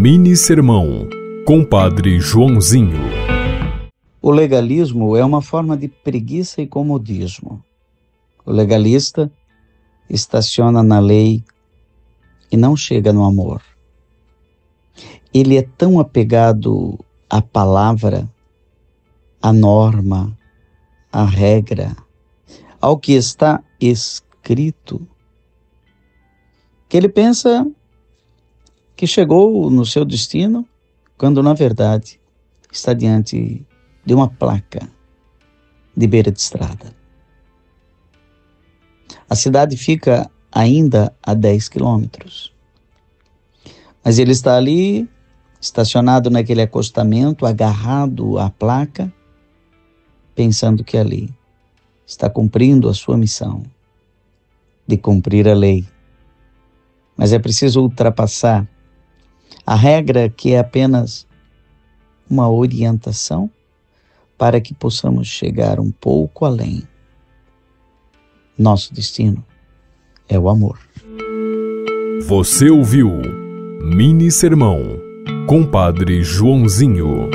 Mini Sermão, Compadre Joãozinho. O legalismo é uma forma de preguiça e comodismo. O legalista estaciona na lei e não chega no amor. Ele é tão apegado à palavra, à norma, à regra, ao que está escrito, que ele pensa que chegou no seu destino quando, na verdade, está diante de uma placa de beira de estrada. A cidade fica ainda a 10 quilômetros. Mas ele está ali, estacionado naquele acostamento, agarrado à placa, pensando que ali está cumprindo a sua missão de cumprir a lei. Mas é preciso ultrapassar a regra que é apenas uma orientação para que possamos chegar um pouco além. Nosso destino é o amor. Você ouviu Mini Sermão, Compadre Joãozinho.